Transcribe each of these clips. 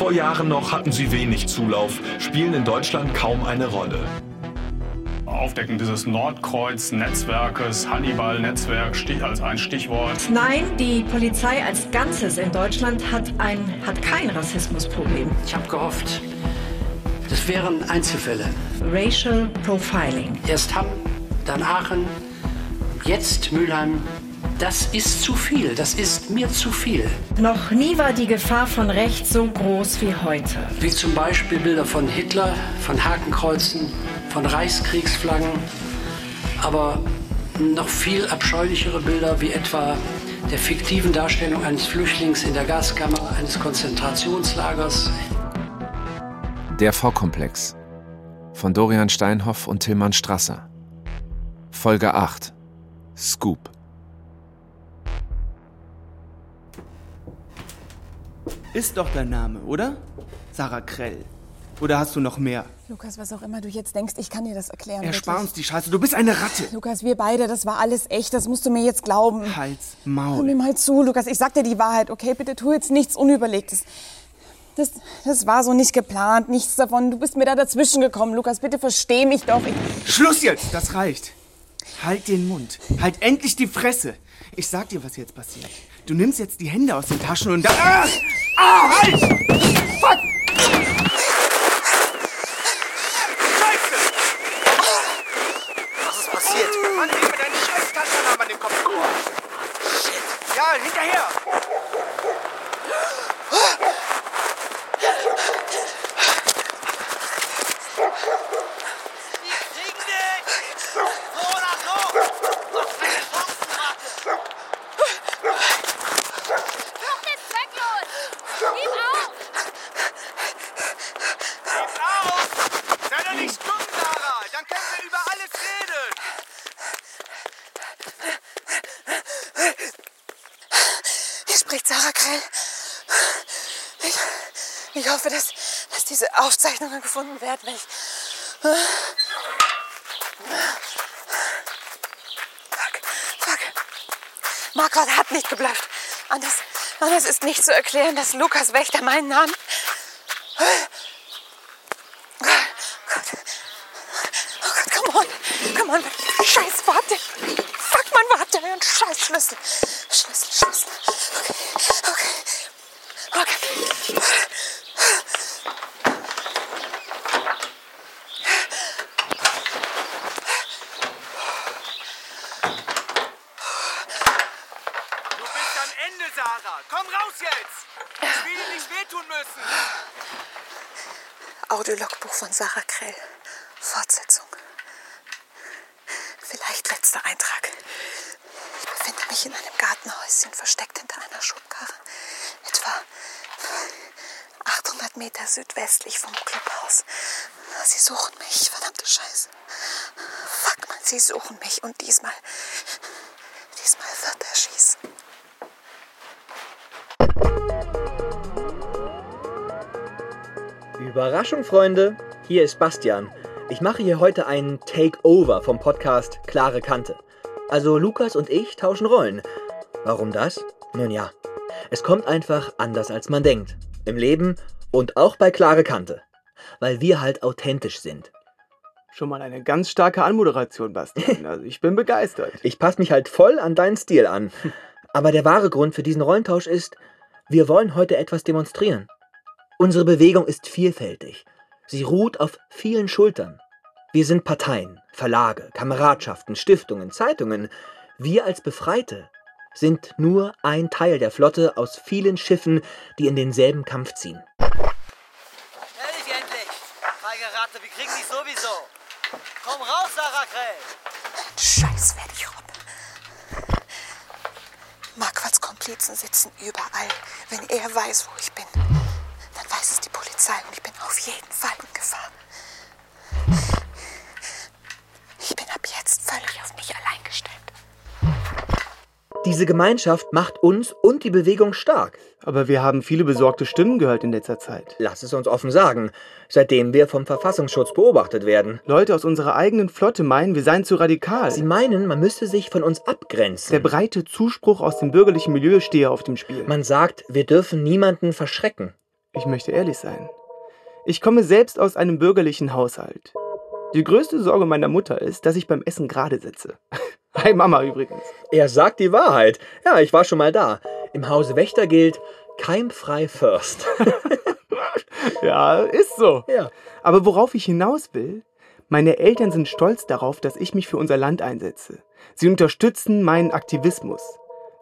vor Jahren noch hatten sie wenig Zulauf, spielen in Deutschland kaum eine Rolle. Aufdecken dieses Nordkreuz-Netzwerkes, Hannibal-Netzwerk als ein Stichwort. Nein, die Polizei als Ganzes in Deutschland hat, ein, hat kein Rassismusproblem. Ich habe gehofft, das wären Einzelfälle. Racial Profiling. Erst Hamm, dann Aachen, jetzt Mülheim. Das ist zu viel, das ist mir zu viel. Noch nie war die Gefahr von rechts so groß wie heute. Wie zum Beispiel Bilder von Hitler, von Hakenkreuzen, von Reichskriegsflaggen, aber noch viel abscheulichere Bilder wie etwa der fiktiven Darstellung eines Flüchtlings in der Gaskammer eines Konzentrationslagers. Der V-Komplex von Dorian Steinhoff und Tilman Strasser. Folge 8 Scoop. Ist doch dein Name, oder? Sarah Krell. Oder hast du noch mehr? Lukas, was auch immer du jetzt denkst, ich kann dir das erklären. Erspar wirklich. uns die Scheiße, du bist eine Ratte. Lukas, wir beide, das war alles echt, das musst du mir jetzt glauben. Hals, Maul. mir mal zu, Lukas, ich sag dir die Wahrheit, okay? Bitte tu jetzt nichts Unüberlegtes. Das, das war so nicht geplant, nichts davon. Du bist mir da dazwischen gekommen, Lukas. Bitte versteh mich doch. Ich, Schluss jetzt, das reicht. Halt den Mund. Halt endlich die Fresse. Ich sag dir, was jetzt passiert. Du nimmst jetzt die Hände aus den Taschen und da. Ah! Ah, halt! Fuck! Scheiße! Was ist passiert? Mann, leg mir deinen scheiß Taschenlampe an den Kopf. Shit. Ja, hinterher! Die kriegen dich! So oder so! Noch keine Chancen, warte! Flucht ist zwecklos! Gib auf! Gib auf! Sei doch nicht stumm, Sarah! Dann können wir über alles reden! hier spricht Sarah Krell. Ich, ich hoffe, dass, dass diese Aufzeichnungen gefunden werden, wenn ich. Fuck, fuck. Marquardt hat nicht geblufft. Anders, anders ist nicht zu erklären, dass Lukas Wächter meinen Namen. Oh Gott. Come on. Come on. Scheiß, warte. Fuck, man, warte. Ein scheiß Schlüssel. Schlüssel, Schlüssel. Okay. Okay. Okay. Du bist am Ende, Sarah! Komm raus jetzt! Ich will dir nicht wehtun müssen! Audiologbuch von Sarah Krell. Fortsetzung. Vielleicht letzter Eintrag. Ich befinde mich in einem Gartenhäuschen versteckt hinter einer Schubkarre. Etwa 800 Meter südwestlich vom Clubhaus. Sie suchen mich, verdammte Scheiße. Fuck man, sie suchen mich und diesmal, diesmal wird er schießen. Überraschung, Freunde! Hier ist Bastian. Ich mache hier heute einen Takeover vom Podcast Klare Kante. Also Lukas und ich tauschen Rollen. Warum das? Nun ja, es kommt einfach anders als man denkt. Im Leben und auch bei Klare Kante. Weil wir halt authentisch sind. Schon mal eine ganz starke Anmoderation, Bastian. Also ich bin begeistert. Ich passe mich halt voll an deinen Stil an. Aber der wahre Grund für diesen Rollentausch ist, wir wollen heute etwas demonstrieren. Unsere Bewegung ist vielfältig. Sie ruht auf vielen Schultern. Wir sind Parteien, Verlage, Kameradschaften, Stiftungen, Zeitungen. Wir als Befreite sind nur ein Teil der Flotte aus vielen Schiffen, die in denselben Kampf ziehen. Ehrlich endlich! Feige Ratte, wir kriegen dich sowieso! Komm raus, Sarah Krell! Scheiß werde ich Rob. Marquards Komplizen sitzen überall. Wenn er weiß, wo ich bin, dann weiß es die Polizei und ich bin auf jeden Fall in Gefahr. Ich bin ab jetzt völlig auf mich allein gestellt. Diese Gemeinschaft macht uns und die Bewegung stark. Aber wir haben viele besorgte Stimmen gehört in letzter Zeit. Lass es uns offen sagen, seitdem wir vom Verfassungsschutz beobachtet werden. Leute aus unserer eigenen Flotte meinen, wir seien zu radikal. Sie meinen, man müsste sich von uns abgrenzen. Der breite Zuspruch aus dem bürgerlichen Milieu stehe auf dem Spiel. Man sagt, wir dürfen niemanden verschrecken. Ich möchte ehrlich sein. Ich komme selbst aus einem bürgerlichen Haushalt. Die größte Sorge meiner Mutter ist, dass ich beim Essen gerade sitze. Hi Mama übrigens. Er sagt die Wahrheit. Ja, ich war schon mal da. Im Hause Wächter gilt keimfrei first. Ja, ist so. Ja. Aber worauf ich hinaus will, meine Eltern sind stolz darauf, dass ich mich für unser Land einsetze. Sie unterstützen meinen Aktivismus.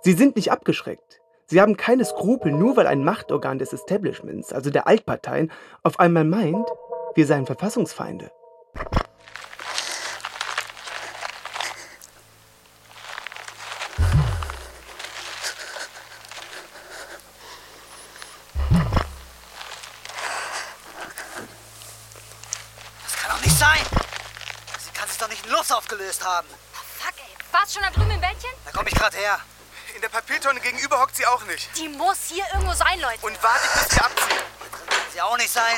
Sie sind nicht abgeschreckt. Sie haben keine Skrupel, nur weil ein Machtorgan des Establishments, also der Altparteien, auf einmal meint, wir seien Verfassungsfeinde. Papiertonne gegenüber hockt sie auch nicht. Die muss hier irgendwo sein, Leute. Und wartet, bis wir abziehen. Kann sie auch nicht sein.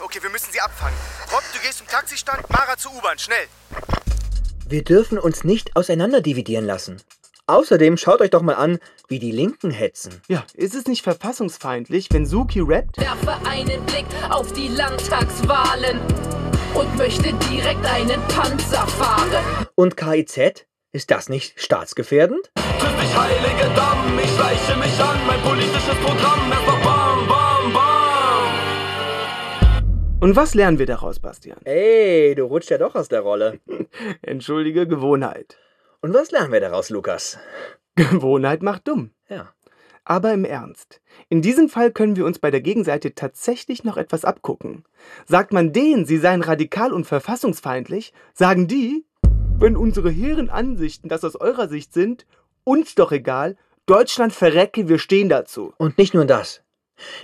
Okay, wir müssen sie abfangen. Rob, du gehst zum Taxistand, Mara zur U-Bahn, schnell. Wir dürfen uns nicht auseinanderdividieren lassen. Außerdem schaut euch doch mal an, wie die Linken hetzen. Ja, ist es nicht verfassungsfeindlich, wenn Suki rappt? Werfe einen Blick auf die Landtagswahlen und möchte direkt einen Panzer fahren. Und KIZ? Ist das nicht staatsgefährdend? Triff dich, heilige Damm, ich schleiche mich an, mein politisches Programm, erstmal bam, bam, bam. Und was lernen wir daraus, Bastian? Ey, du rutscht ja doch aus der Rolle. Entschuldige Gewohnheit. Und was lernen wir daraus, Lukas? Gewohnheit macht dumm. Ja. Aber im Ernst. In diesem Fall können wir uns bei der Gegenseite tatsächlich noch etwas abgucken. Sagt man denen, sie seien radikal und verfassungsfeindlich, sagen die, wenn unsere hehren Ansichten das aus eurer Sicht sind, uns doch egal, Deutschland verrecke, wir stehen dazu. Und nicht nur das.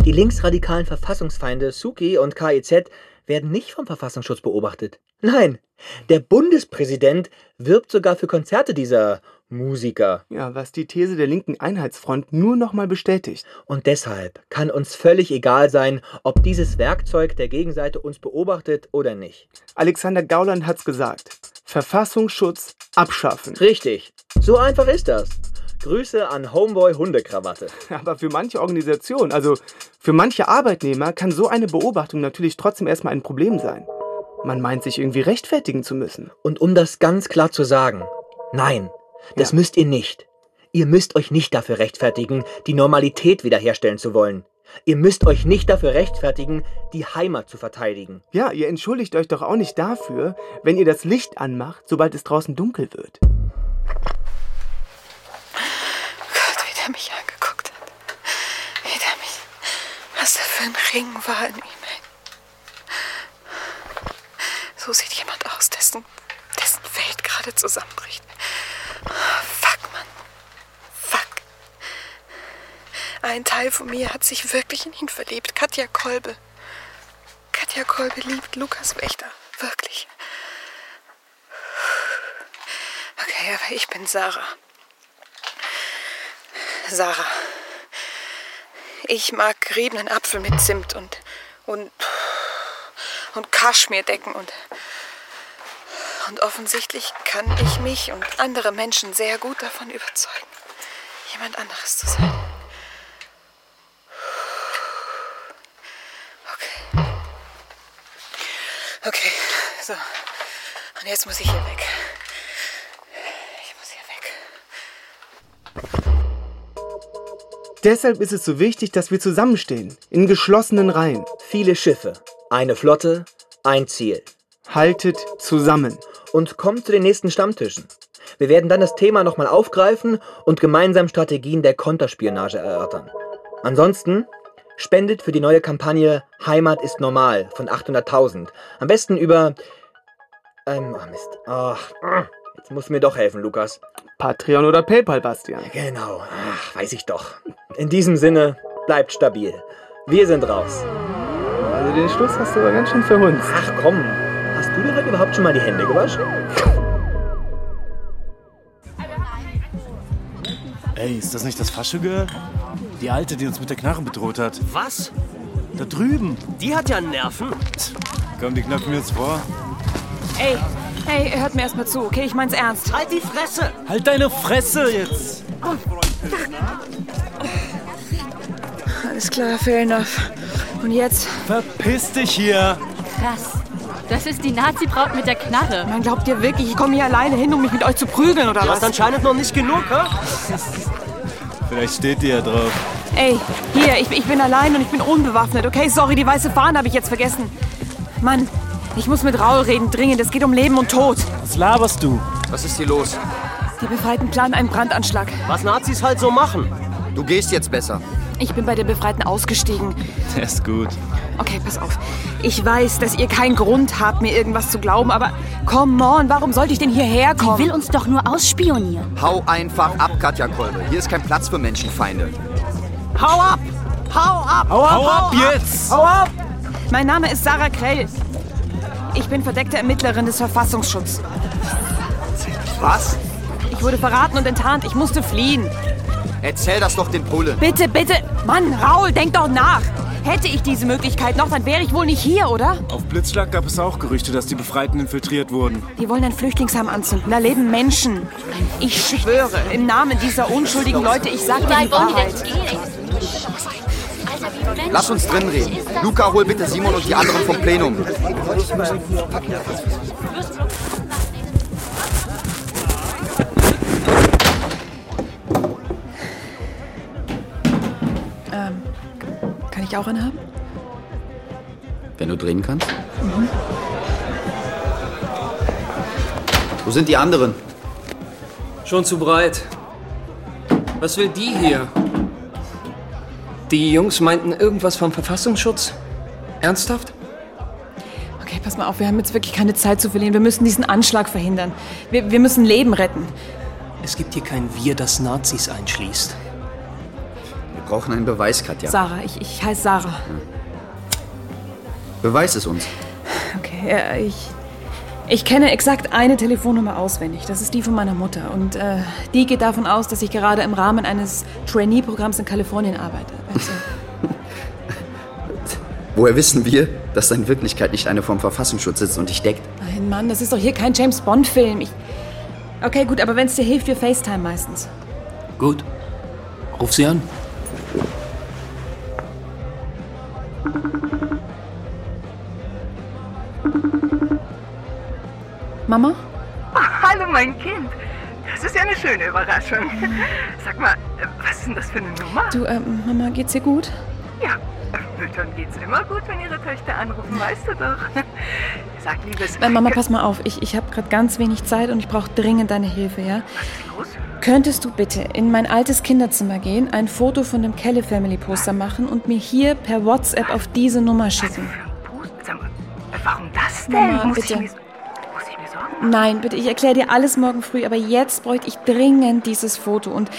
Die linksradikalen Verfassungsfeinde Suki und KIZ werden nicht vom Verfassungsschutz beobachtet. Nein, der Bundespräsident wirbt sogar für Konzerte dieser Musiker. Ja, was die These der linken Einheitsfront nur nochmal bestätigt. Und deshalb kann uns völlig egal sein, ob dieses Werkzeug der Gegenseite uns beobachtet oder nicht. Alexander Gauland hat's gesagt. Verfassungsschutz abschaffen. Richtig. So einfach ist das. Grüße an Homeboy Hundekrawatte. Aber für manche Organisationen, also für manche Arbeitnehmer, kann so eine Beobachtung natürlich trotzdem erstmal ein Problem sein. Man meint sich irgendwie rechtfertigen zu müssen. Und um das ganz klar zu sagen, nein, das Ja. müsst ihr nicht. Ihr müsst euch nicht dafür rechtfertigen, die Normalität wiederherstellen zu wollen. Ihr müsst euch nicht dafür rechtfertigen, die Heimat zu verteidigen. Ja, ihr entschuldigt euch doch auch nicht dafür, wenn ihr das Licht anmacht, sobald es draußen dunkel wird. Gott, wie der mich angeguckt hat. Wie der mich. Was da für ein Ring war in ihm. So sieht jemand aus, dessen, dessen Welt gerade zusammenbricht. Fuck, Mann. Fuck. Ein Teil von mir hat sich wirklich in ihn verliebt. Katja Kolbe. Katja Kolbe liebt Lukas Wächter. Wirklich. Okay, aber ich bin Sarah. Sarah. Ich mag geriebenen Apfel mit Zimt und und und Kaschmirdecken und und offensichtlich kann ich mich und andere Menschen sehr gut davon überzeugen, jemand anderes zu sein. Okay, so. Und jetzt muss ich hier weg. Ich muss hier weg. Deshalb ist es so wichtig, dass wir zusammenstehen, in geschlossenen Reihen. Viele Schiffe, eine Flotte, ein Ziel. Haltet zusammen. Und kommt zu den nächsten Stammtischen. Wir werden dann das Thema nochmal aufgreifen und gemeinsam Strategien der Konterspionage erörtern. Ansonsten spendet für die neue Kampagne Heimat ist normal von 800.000. Am besten über... Ähm, oh Mist. Ach, jetzt musst du mir doch helfen, Lukas. Patreon oder PayPal, Bastian. Genau. Ach, weiß ich doch. In diesem Sinne, bleibt stabil. Wir sind raus. Also den Schluss hast du aber ganz schön verhunzt. Ach komm, hast du dir heute überhaupt schon mal die Hände gewaschen? Ey, ist das nicht das Faschegirl? Die Alte, die uns mit der Knarre bedroht hat. Was? Da drüben. Die hat ja Nerven. Komm, die knöpfen wir jetzt vor. Ey, hey, hört mir erstmal zu, okay? Ich mein's ernst. Halt die Fresse! Halt deine Fresse jetzt! Alles klar, fair enough. Und jetzt? Verpiss dich hier! Krass. Das ist die Nazi-Braut mit der Knarre. Man glaubt ihr wirklich, ich komme hier alleine hin, um mich mit euch zu prügeln oder Du was? hast anscheinend noch nicht genug, hä? Vielleicht steht ihr ja drauf. Ey, hier, ich, ich bin allein und ich bin unbewaffnet. Okay, sorry, die weiße Fahne habe ich jetzt vergessen. Mann, ich muss mit Raul reden, dringend. Es geht um Leben und Tod. Was laberst du? Was ist hier los? Die Befreiten planen einen Brandanschlag. Was Nazis halt so machen. Du gehst jetzt besser. Ich bin bei der Befreiten ausgestiegen. Der ist gut. Okay, pass auf. Ich weiß, dass ihr keinen Grund habt, mir irgendwas zu glauben, aber come on, warum sollte ich denn hierher kommen? Sie will uns doch nur ausspionieren. Hau einfach ab, Katja Kolbe. Hier ist kein Platz für Menschenfeinde. Hau ab! Hau ab! Hau ab, Hau ab jetzt! Hau ab! Mein Name ist Sarah Krell. Ich bin verdeckte Ermittlerin des Verfassungsschutzes. Was? Ich wurde verraten und enttarnt. Ich musste fliehen. Erzähl das doch den Polen. Bitte, bitte! Mann, Raul, denk doch nach! Hätte ich diese Möglichkeit noch, dann wäre ich wohl nicht hier, oder? Auf Blitzschlag gab es auch Gerüchte, dass die Befreiten infiltriert wurden. Die wollen ein Flüchtlingsheim anzünden. Da leben Menschen. Ich schwöre, im Namen dieser unschuldigen Leute, ich sag dir die Wahrheit. Lass uns drin reden. Luca, hol bitte Simon und die anderen vom Plenum. Ähm, kann ich auch einen haben? Wenn du drehen kannst. Wo sind die anderen? Schon zu breit. Was will die hier? Die Jungs meinten irgendwas vom Verfassungsschutz? Ernsthaft? Okay, pass mal auf, wir haben jetzt wirklich keine Zeit zu verlieren. Wir müssen diesen Anschlag verhindern. Wir, wir müssen Leben retten. Es gibt hier kein Wir, das Nazis einschließt. Wir brauchen einen Beweis, Katja. Sarah, ich, ich heiße Sarah. Beweis es uns. Okay, äh, ich, ich kenne exakt eine Telefonnummer auswendig. Das ist die von meiner Mutter. Und äh, die geht davon aus, dass ich gerade im Rahmen eines Trainee-Programms in Kalifornien arbeite. Also, Woher wissen wir, dass da in Wirklichkeit nicht einer vom Verfassungsschutz sitzt und dich deckt? nein, Mann, das ist doch hier kein James Bond-Film. Ich, okay, gut, aber wenn es dir hilft, wir FaceTime meistens. Gut. Ruf sie an. Mama? Hallo, mein Kind. Das ist ja eine schöne Überraschung. Sag mal, äh, was ist denn das für eine Nummer? Du, ähm, Mama, geht's dir gut? Ja, äh, Müttern geht's immer gut, wenn ihre Töchter anrufen, weißt du doch. Sag, liebes... Äh, Mama, pass mal auf. Ich, ich habe gerade ganz wenig Zeit und ich brauche dringend deine Hilfe, ja? Könntest du bitte in mein altes Kinderzimmer gehen, ein Foto von dem Kelly Family Poster machen und mir hier per WhatsApp auf diese Nummer schicken? Sag mal, äh, warum das denn? Mama, muss, bitte. Ich mir, muss ich mir Sorgen Nein, bitte, ich erkläre dir alles morgen früh, aber jetzt bräuchte ich dringend dieses Foto. Und,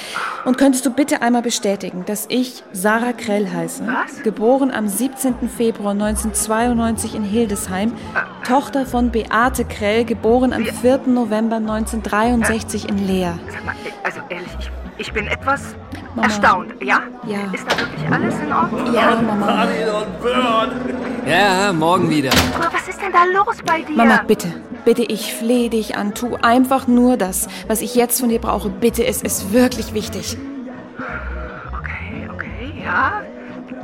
und könntest du bitte einmal bestätigen, dass ich Sarah Krell heiße, geboren am 17. Februar 1992 in Hildesheim, Tochter von Beate Krell, geboren am 4. November 1963 in Leer. Sag mal, also ehrlich, ich, ich bin etwas Mama. erstaunt, ja? Ja. Ist da wirklich alles in Ordnung? Ja, Mama. Ja, morgen wieder. Aber was ist denn da los bei dir? Mama, bitte, bitte, ich flehe dich an, tu einfach nur das, was ich jetzt von dir brauche. Bitte, es ist wirklich wichtig. Okay, okay, ja.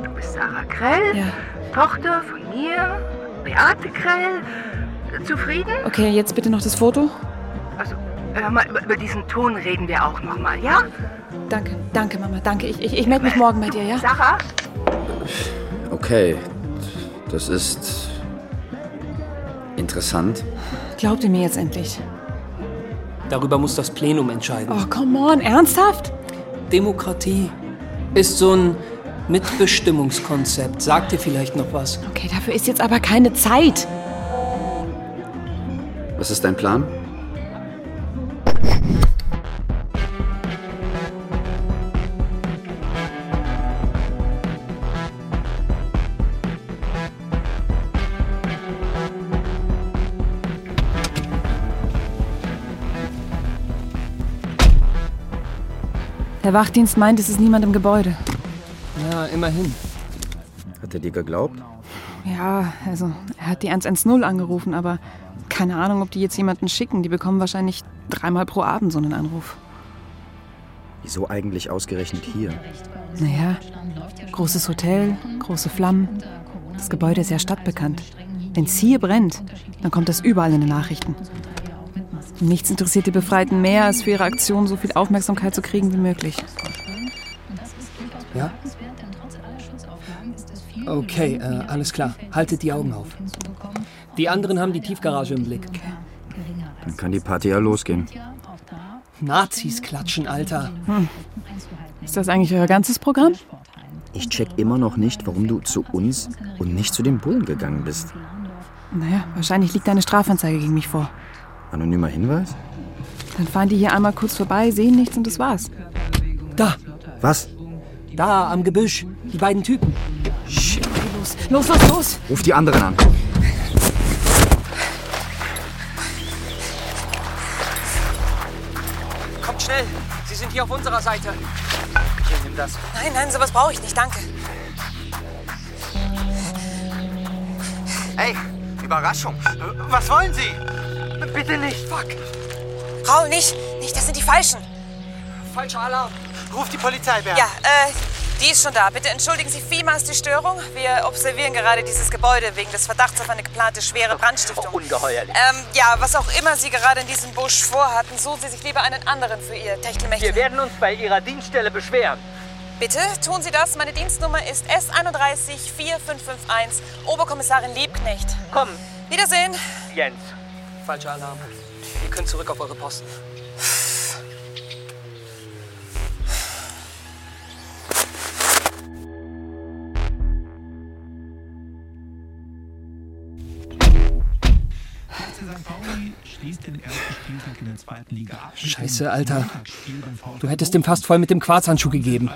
Du bist Sarah Krell, Ja. Tochter von mir, Beate Krell. Zufrieden? Okay, jetzt bitte noch das Foto. Also, hör mal, über, über diesen Ton reden wir auch noch mal, ja? Danke, danke, Mama, danke. Ich, ich, ich melde mich morgen bei dir, ja? Sarah? Okay, das ist interessant. Glaubt ihr mir jetzt endlich? Darüber muss das Plenum entscheiden. Oh, come on, ernsthaft? Demokratie ist so ein Mitbestimmungskonzept. Sagt dir vielleicht noch was? Okay, dafür ist jetzt aber keine Zeit. Was ist dein Plan? Der Wachdienst meint, es ist niemand im Gebäude. Ja, immerhin. Hat er dir geglaubt? Ja, also, er hat die 110 angerufen, aber keine Ahnung, ob die jetzt jemanden schicken. Die bekommen wahrscheinlich dreimal pro Abend so einen Anruf. Wieso eigentlich ausgerechnet hier? Naja, großes Hotel, große Flammen. Das Gebäude ist ja stadtbekannt. Wenn es hier brennt, dann kommt das überall in den Nachrichten. Nichts interessiert die Befreiten mehr, als für ihre Aktion so viel Aufmerksamkeit zu kriegen wie möglich. Ja? Okay, äh, alles klar. Haltet die Augen auf. Die anderen haben die Tiefgarage im Blick. Dann kann die Party ja losgehen. Nazis klatschen, Alter. Hm. Ist das eigentlich euer ganzes Programm? Ich check immer noch nicht, warum du zu uns und nicht zu den Bullen gegangen bist. Naja, wahrscheinlich liegt eine Strafanzeige gegen mich vor. Anonymer Hinweis? Dann fahren die hier einmal kurz vorbei, sehen nichts und das war's. Da! Was? Da, am Gebüsch. Die beiden Typen. Shit. Los, los, los, los! Ruf die anderen an. Kommt schnell! Sie sind hier auf unserer Seite. Hier, nimm das. Nein, nein, sowas brauche ich nicht, danke. Hey, Überraschung. Was wollen Sie? Bitte nicht. Fuck. Raul, nicht, nicht, das sind die Falschen. Falscher Alarm. Ruf die Polizei, Bernd. Ja, äh, die ist schon da. Bitte entschuldigen Sie vielmals die Störung. Wir observieren gerade dieses Gebäude wegen des Verdachts auf eine geplante schwere Brandstiftung. Ungeheuerlich. Ähm, ja, was auch immer Sie gerade in diesem Busch vorhatten, suchen Sie sich lieber einen anderen für Ihr Techtelmechtel. Wir werden uns bei Ihrer Dienststelle beschweren. Bitte tun Sie das. Meine Dienstnummer ist S31 4551, Oberkommissarin Liebknecht. Komm. Wiedersehen. Jens. Falscher Alarm. Ihr könnt zurück auf eure Posten. Scheiße, Alter. Du hättest ihm fast voll mit dem Quarzhandschuh gegeben.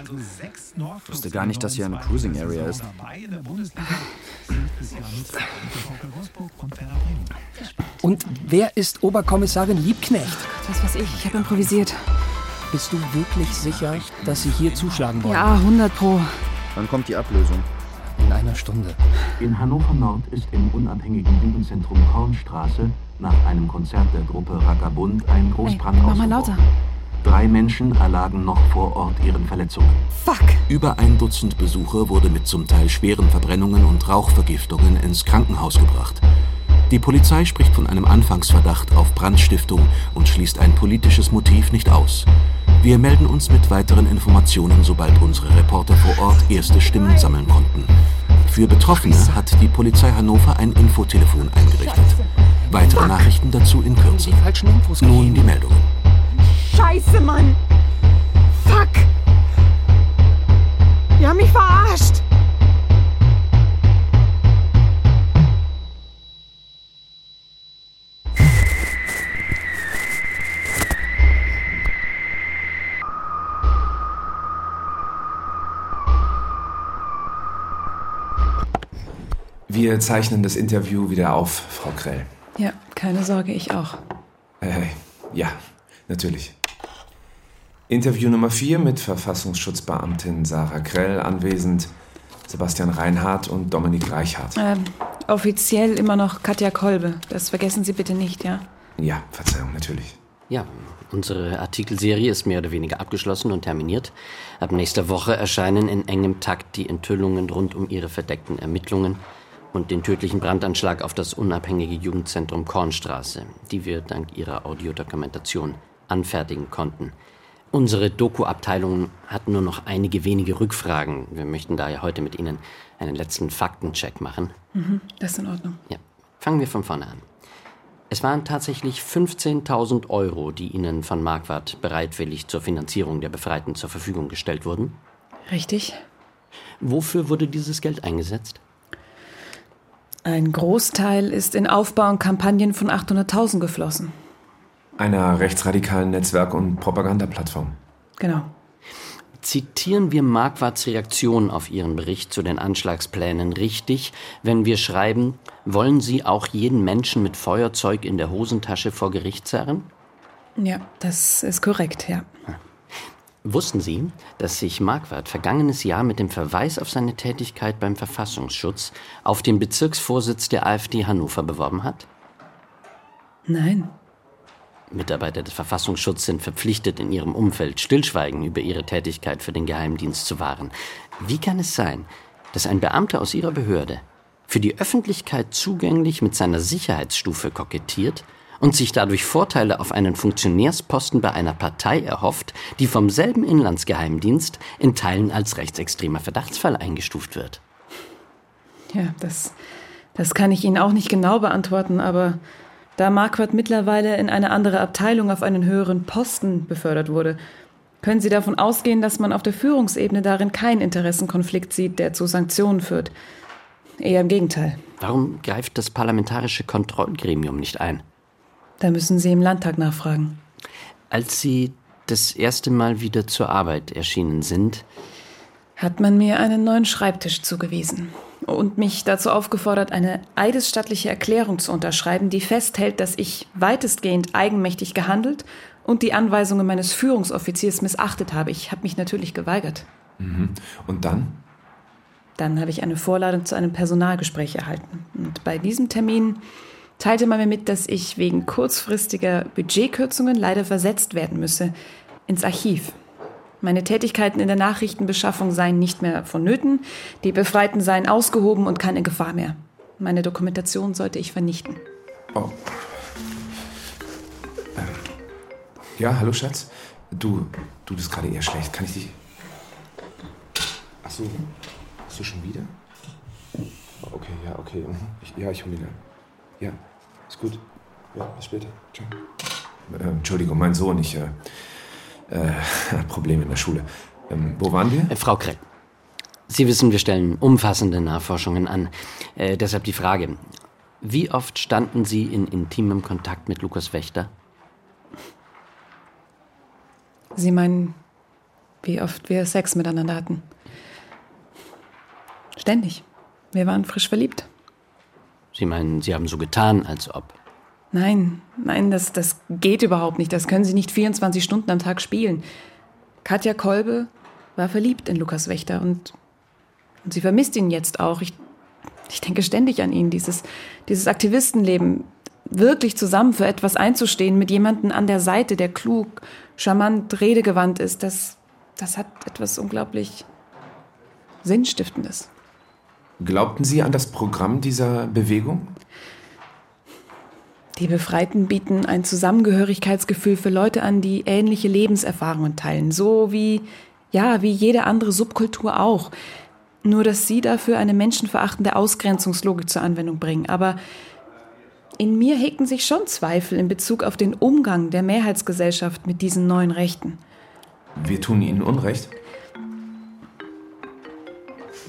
Ich wusste gar nicht, dass hier eine Cruising Area ist. Und wer ist Oberkommissarin Liebknecht? Was weiß ich, ich habe improvisiert. Bist du wirklich sicher, dass sie hier zuschlagen wollen? Ja, 100 pro. Wann kommt die Ablösung? In einer Stunde. In Hannover Nord ist im unabhängigen Jugendzentrum Kornstraße nach einem Konzert der Gruppe Rackerbund ein Großbrand Ey, mach mal lauter. Drei Menschen erlagen noch vor Ort ihren Verletzungen. Fuck! Über ein Dutzend Besucher wurde mit zum Teil schweren Verbrennungen und Rauchvergiftungen ins Krankenhaus gebracht. Die Polizei spricht von einem Anfangsverdacht auf Brandstiftung und schließt ein politisches Motiv nicht aus. Wir melden uns mit weiteren Informationen, sobald unsere Reporter vor Ort erste Stimmen sammeln konnten. Für Betroffene hat die Polizei Hannover ein Infotelefon eingerichtet. Weitere Nachrichten dazu in Kürze. Nun die Meldungen. Scheiße, Mann! Fuck! Die haben mich verarscht! Wir zeichnen das Interview wieder auf, Frau Krell. Ja, keine Sorge, ich auch. Äh, ja, natürlich. Interview Nummer 4 mit Verfassungsschutzbeamtin Sarah Krell anwesend, Sebastian Reinhardt und Dominik Reichhardt. Ähm, offiziell immer noch Katja Kolbe. Das vergessen Sie bitte nicht, ja? Ja, Verzeihung, natürlich. Ja, unsere Artikelserie ist mehr oder weniger abgeschlossen und terminiert. Ab nächster Woche erscheinen in engem Takt die Enthüllungen rund um ihre verdeckten Ermittlungen und den tödlichen Brandanschlag auf das unabhängige Jugendzentrum Kornstraße, die wir dank ihrer Audiodokumentation anfertigen konnten. Unsere Doku-Abteilung hat nur noch einige wenige Rückfragen. Wir möchten daher heute mit Ihnen einen letzten Faktencheck machen. Mhm, das ist in Ordnung. Ja, fangen wir von vorne an. Es waren tatsächlich 15.000 Euro, die Ihnen von Marquardt bereitwillig zur Finanzierung der Befreiten zur Verfügung gestellt wurden. Richtig. Wofür wurde dieses Geld eingesetzt? Ein Großteil ist in Aufbau und Kampagnen von 800.000 geflossen. Einer rechtsradikalen Netzwerk- und Propagandaplattform. Genau. Zitieren wir Marquardts Reaktion auf Ihren Bericht zu den Anschlagsplänen richtig, wenn wir schreiben, wollen Sie auch jeden Menschen mit Feuerzeug in der Hosentasche vor Gericht zerren? Ja, das ist korrekt, ja. Wussten Sie, dass sich Marquardt vergangenes Jahr mit dem Verweis auf seine Tätigkeit beim Verfassungsschutz auf den Bezirksvorsitz der AfD Hannover beworben hat? Nein. Mitarbeiter des Verfassungsschutzes sind verpflichtet, in ihrem Umfeld Stillschweigen über ihre Tätigkeit für den Geheimdienst zu wahren. Wie kann es sein, dass ein Beamter aus Ihrer Behörde für die Öffentlichkeit zugänglich mit seiner Sicherheitsstufe kokettiert und sich dadurch Vorteile auf einen Funktionärsposten bei einer Partei erhofft, die vom selben Inlandsgeheimdienst in Teilen als rechtsextremer Verdachtsfall eingestuft wird. Ja, das, das kann ich Ihnen auch nicht genau beantworten, aber da Marquardt mittlerweile in eine andere Abteilung auf einen höheren Posten befördert wurde, können Sie davon ausgehen, dass man auf der Führungsebene darin keinen Interessenkonflikt sieht, der zu Sanktionen führt. Eher im Gegenteil. Warum greift das parlamentarische Kontrollgremium nicht ein? Da müssen Sie im Landtag nachfragen. Als Sie das erste Mal wieder zur Arbeit erschienen sind, Hat man mir einen neuen Schreibtisch zugewiesen und mich dazu aufgefordert, eine eidesstattliche Erklärung zu unterschreiben, die festhält, dass ich weitestgehend eigenmächtig gehandelt und die Anweisungen meines Führungsoffiziers missachtet habe. Ich habe mich natürlich geweigert. Mhm. Und dann? Dann habe ich eine Vorladung zu einem Personalgespräch erhalten. Und bei diesem Termin teilte man mir mit, dass ich wegen kurzfristiger Budgetkürzungen leider versetzt werden müsse ins Archiv. Meine Tätigkeiten in der Nachrichtenbeschaffung seien nicht mehr vonnöten, die Befreiten seien ausgehoben und keine Gefahr mehr. Meine Dokumentation sollte ich vernichten. Oh. Ähm. Ja, hallo Schatz. Du, du bist gerade eher schlecht. Kann ich dich. Ach so. Hast du schon wieder? Okay, ja, okay. mhm. Ich, ja, ich hole wieder. Ja, ist gut. Ja, bis später. Ciao. Äh, Entschuldigung, mein Sohn, ich. Äh, äh, Probleme in der Schule. Ähm, wo waren wir? Äh, Frau Krell, Sie wissen, wir stellen umfassende Nachforschungen an. Äh, deshalb die Frage, wie oft standen Sie in intimem Kontakt mit Lukas Wächter? Sie meinen, wie oft wir Sex miteinander hatten? Ständig. Wir waren frisch verliebt. Sie meinen, Sie haben so getan, als ob. Nein, nein, das, das geht überhaupt nicht. Das können Sie nicht 24 Stunden am Tag spielen. Katja Kolbe war verliebt in Lukas Wächter und, und sie vermisst ihn jetzt auch. Ich, ich denke ständig an ihn, dieses, dieses Aktivistenleben, wirklich zusammen für etwas einzustehen, mit jemandem an der Seite, der klug, charmant, redegewandt ist, das, das hat etwas unglaublich Sinnstiftendes. Glaubten Sie an das Programm dieser Bewegung? Die Befreiten bieten ein Zusammengehörigkeitsgefühl für Leute an, die ähnliche Lebenserfahrungen teilen, so wie ja, wie jede andere Subkultur auch. Nur dass sie dafür eine menschenverachtende Ausgrenzungslogik zur Anwendung bringen, aber in mir hegten sich schon Zweifel in Bezug auf den Umgang der Mehrheitsgesellschaft mit diesen neuen Rechten. Wir tun Ihnen Unrecht.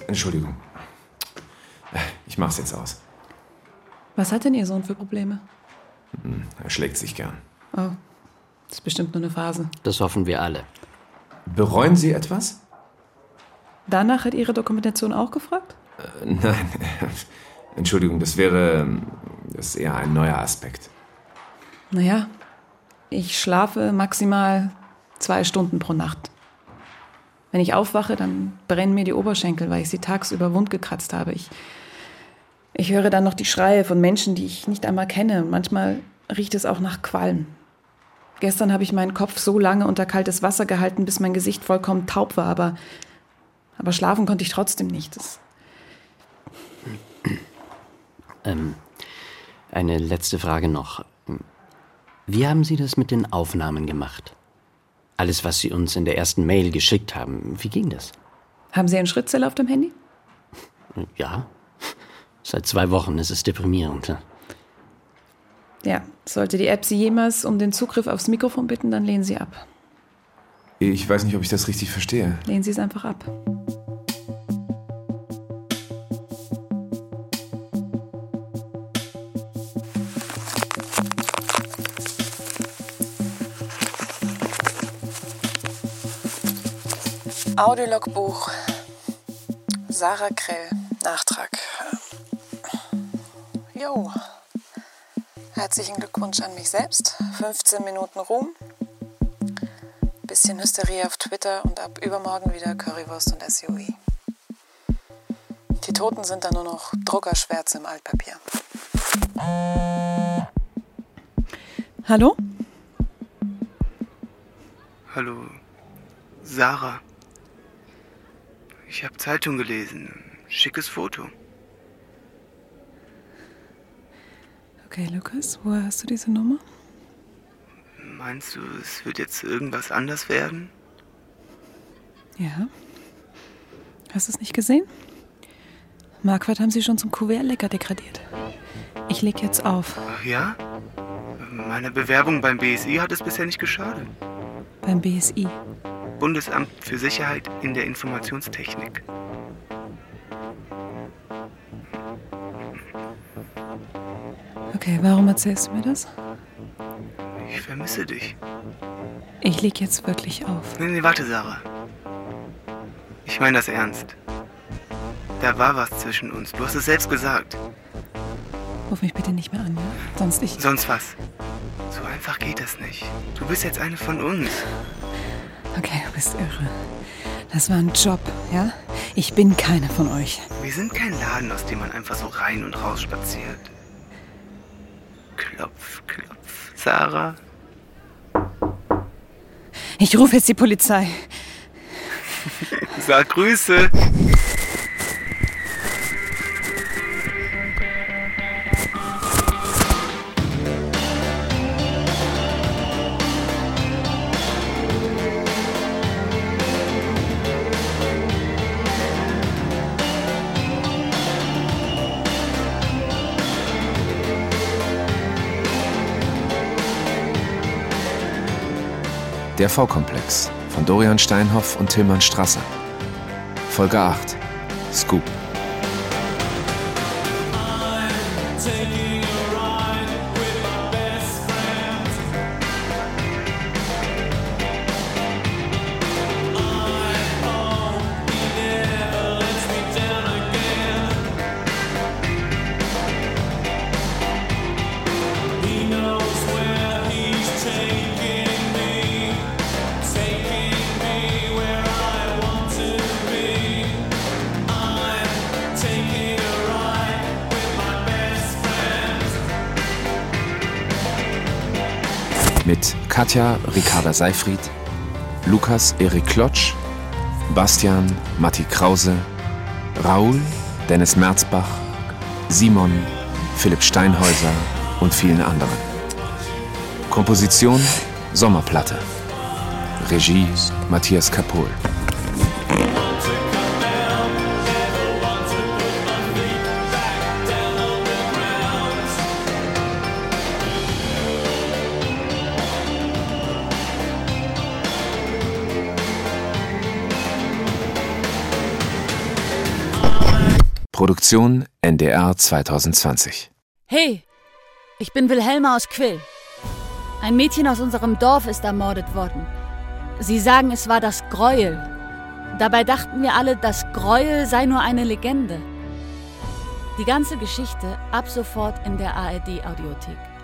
Entschuldigung. Ich mach's jetzt aus. Was hat denn Ihr Sohn für Probleme? Er schlägt sich gern. Oh, das ist bestimmt nur eine Phase. Das hoffen wir alle. Bereuen Sie etwas? Danach hat Ihre Dokumentation auch gefragt? Äh, nein. Entschuldigung, das wäre. Das ist eher ein neuer Aspekt. Naja, ich schlafe maximal zwei Stunden pro Nacht. Wenn ich aufwache, dann brennen mir die Oberschenkel, weil ich sie tagsüber wund gekratzt habe. Ich, ich höre dann noch die Schreie von Menschen, die ich nicht einmal kenne. Manchmal riecht es auch nach Qualm. Gestern habe ich meinen Kopf so lange unter kaltes Wasser gehalten, bis mein Gesicht vollkommen taub war, aber, aber schlafen konnte ich trotzdem nicht. Das, Ähm, eine letzte Frage noch. Wie haben Sie das mit den Aufnahmen gemacht? Alles, was Sie uns in der ersten Mail geschickt haben, wie ging das? haben Sie einen Schrittzähler auf dem Handy? Ja, seit zwei Wochen ist es deprimierend. ja. Ja, sollte die App Sie jemals um den Zugriff aufs Mikrofon bitten, dann lehnen Sie ab. Ich weiß nicht, ob ich das richtig verstehe. Lehnen Sie es einfach ab. Audiologbuch. Sarah Krell. Nachtrag. Herzlichen Glückwunsch an mich selbst. 15 Minuten Ruhm. Bisschen Hysterie auf Twitter und ab übermorgen wieder Currywurst und SUV. Die Toten sind dann nur noch Druckerschwärze im Altpapier. Hallo? Hallo, Sarah. Ich habe Zeitung gelesen. Schickes Foto. Okay, Lukas, woher hast du diese Nummer? Meinst du, es wird jetzt irgendwas anders werden? Ja. Hast du es nicht gesehen? Marquardt haben sie schon zum Kuvert-Lecker degradiert. Ich leg jetzt auf. Ach ja? Meiner Bewerbung beim BSI hat es bisher nicht geschadet. Beim BSI. Bundesamt für Sicherheit in der Informationstechnik. Okay, warum erzählst du mir das? Ich vermisse dich. Ich leg jetzt wirklich auf. Nee, nee, warte, Sarah. Ich meine das ernst. Da war was zwischen uns. Du hast es selbst gesagt. Ruf mich bitte nicht mehr an, ja? Sonst ich. Sonst was? So einfach geht das nicht. Du bist jetzt eine von uns. Okay, du bist irre. Das war ein Job, ja? Ich bin keine von euch. Wir sind kein Laden, aus dem man einfach so rein und raus spaziert. Klopf, klopf. Sarah? Ich rufe jetzt die Polizei. Sag Grüße. Der V-Komplex von Dorian Steinhoff und Tilman Strasser. Folge 8. Scoop. Katja Ricarda Seifried, Lukas Erik Klotsch, Bastian Matti Krause, Raoul Dennis Merzbach, Simon Philipp Steinhäuser und vielen anderen. Komposition Sommerplatte. Regie Matthias Kapohl. Produktion NDR 2020. Hey, ich bin Wilhelma aus Quill. Ein Mädchen aus unserem Dorf ist ermordet worden. Sie sagen, es war das Gräuel. Dabei dachten wir alle, das Gräuel sei nur eine Legende. Die ganze Geschichte ab sofort in der ARD Audiothek.